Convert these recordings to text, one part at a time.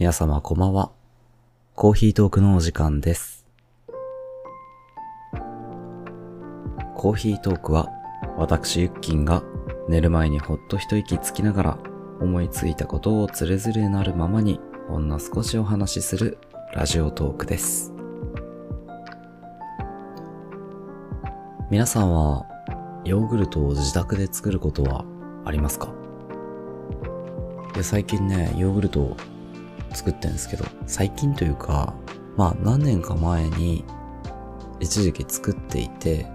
皆様こんばんは。コーヒートークのお時間です。コーヒートークは、私ゆっきんが寝る前にほっと一息つきながら思いついたことをつれづれなるままにほんの少しお話しするラジオトークです。皆さんはヨーグルトを自宅で作ることはありますか？で最近ね、ヨーグルト作ってんですけど、最近というか、まあ何年か前に一時期作っていて、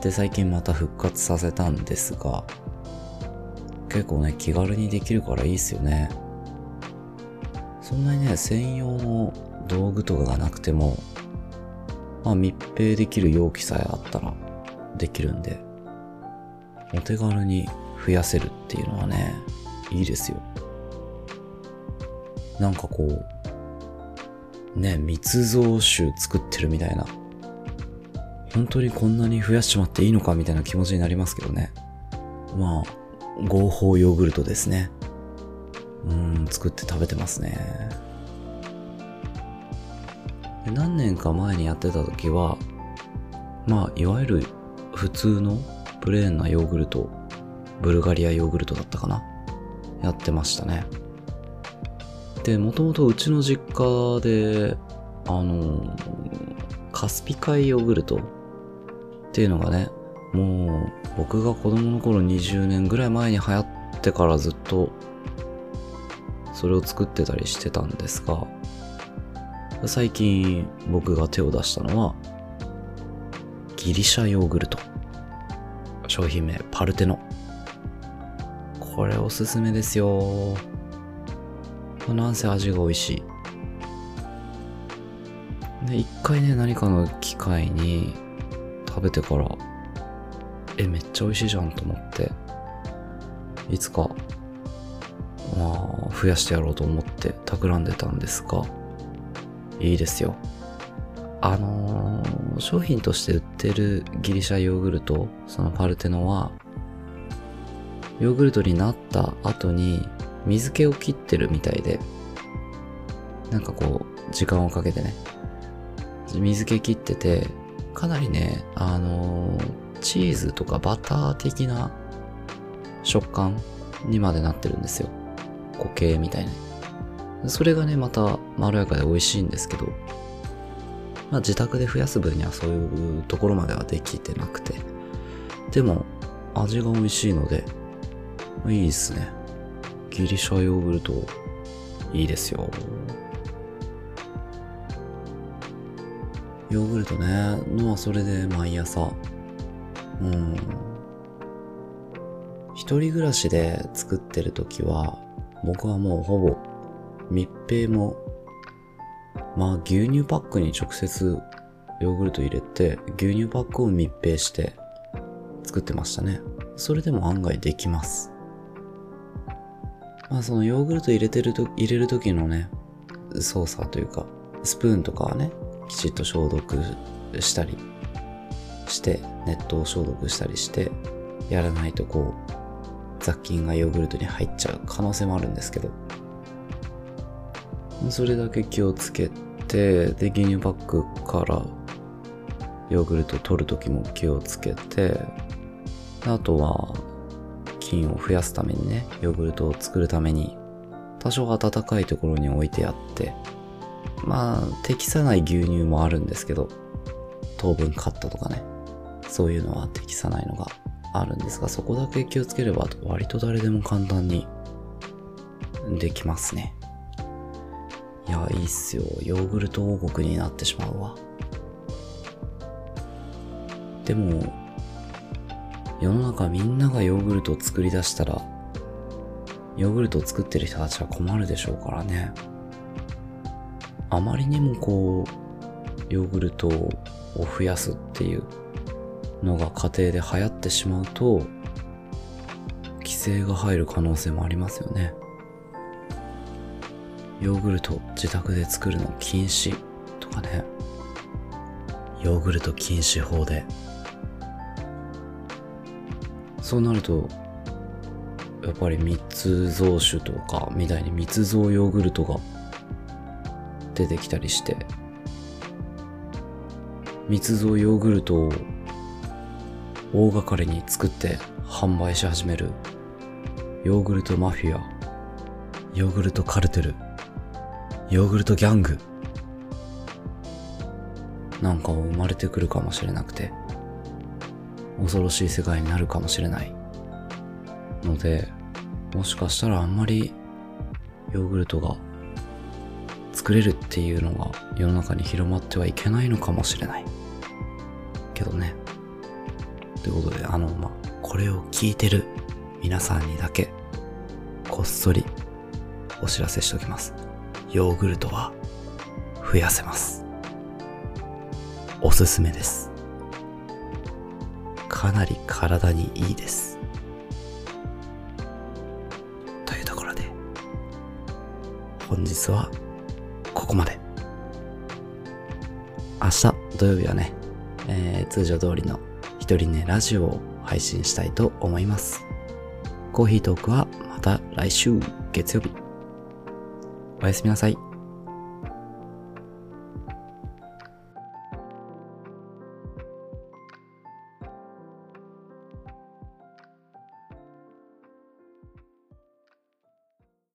で最近また復活させたんですが、結構ね、気軽にできるからいいっすよね。そんなにね、専用の道具とかがなくても、まあ密閉できる容器さえあったらできるんで、お手軽に増やせるっていうのはね、いいですよ。なんかこう、ね、密造酒作ってるみたいな。本当にこんなに増やしちまっていいのかみたいな気持ちになりますけどね。まあ、合法ヨーグルトですね。うん、作って食べてますね。何年か前にやってた時は、まあ、いわゆる普通のプレーンなヨーグルト、ブルガリアヨーグルトだったかなやってましたね。で、もともとうちの実家で、あの、カスピ海ヨーグルトっていうのがね、もう僕が子供の頃20年ぐらい前に流行ってからずっとそれを作ってたりしてたんですが、最近僕が手を出したのは、ギリシャヨーグルト。商品名、パルテノ。これおすすめですよ。なんせ味が美味しい。で、一回ね、何かの機会に食べてから、え、めっちゃ美味しいじゃんと思って、いつか、まあ、増やしてやろうと思って企んでたんですが、いいですよ。あのー商品として売ってるギリシャヨーグルト、そのパルテノは、ヨーグルトになった後に水気を切ってるみたいで、なんかこう、時間をかけてね、水気切ってて、かなりね、あのーチーズとかバター的な食感にまでなってるんですよ。固形みたいな。それがね、またまろやかで美味しいんですけど、まあ自宅で増やす分にはそういうところまではできてなくて。でも、味が美味しいので、いいですね。ギリシャヨーグルト、いいですよ。ヨーグルトね、のはそれで毎朝、うん。一人暮らしで作ってる時は、僕はもうほぼ密閉も、まあ牛乳パックに直接ヨーグルト入れて、牛乳パックを密閉して作ってましたね。それでも案外できます。まあそのヨーグルト入れてると、入れる時のね、操作というか、スプーンとかはね、きちっと消毒したりして、熱湯を消毒したりして、やらないとこう、雑菌がヨーグルトに入っちゃう可能性もあるんですけど、それだけ気をつけて、で、牛乳パックからヨーグルト取るときも気をつけて、あとは、菌を増やすためにね、ヨーグルトを作るために、多少暖かいところに置いてあって、まあ、適さない牛乳もあるんですけど、糖分カットとかね、そういうのは適さないのがあるんですが、そこだけ気をつければ、割と誰でも簡単にできますね。いや、いいっすよ。ヨーグルト王国になってしまうわ。でも、世の中みんながヨーグルトを作り出したら、ヨーグルトを作ってる人たちは困るでしょうからね。あまりにもこう、ヨーグルトを増やすっていうのが家庭で流行ってしまうと、規制が入る可能性もありますよね。ヨーグルト自宅で作るの禁止とかね。ヨーグルト禁止法で。そうなると、やっぱり密造酒とかみたいに密造ヨーグルトが出てきたりして、密造ヨーグルトを大掛かりに作って販売し始めるヨーグルトマフィア、ヨーグルトカルテル、ヨーグルトギャングなんか生まれてくるかもしれなくて、恐ろしい世界になるかもしれない。ので、もしかしたらあんまりヨーグルトが作れるっていうのが世の中に広まってはいけないのかもしれない。けどね。ということで、あの、まあ、これを聞いてる皆さんにだけ、こっそりお知らせしておきます。ヨーグルトは増やせます。おすすめです。かなり体にいいです。というところで、本日はここまで。明日土曜日はね、えー通常通りの一人ねラジオを配信したいと思います。コーヒートークはまた来週月曜日。おやすみなさい。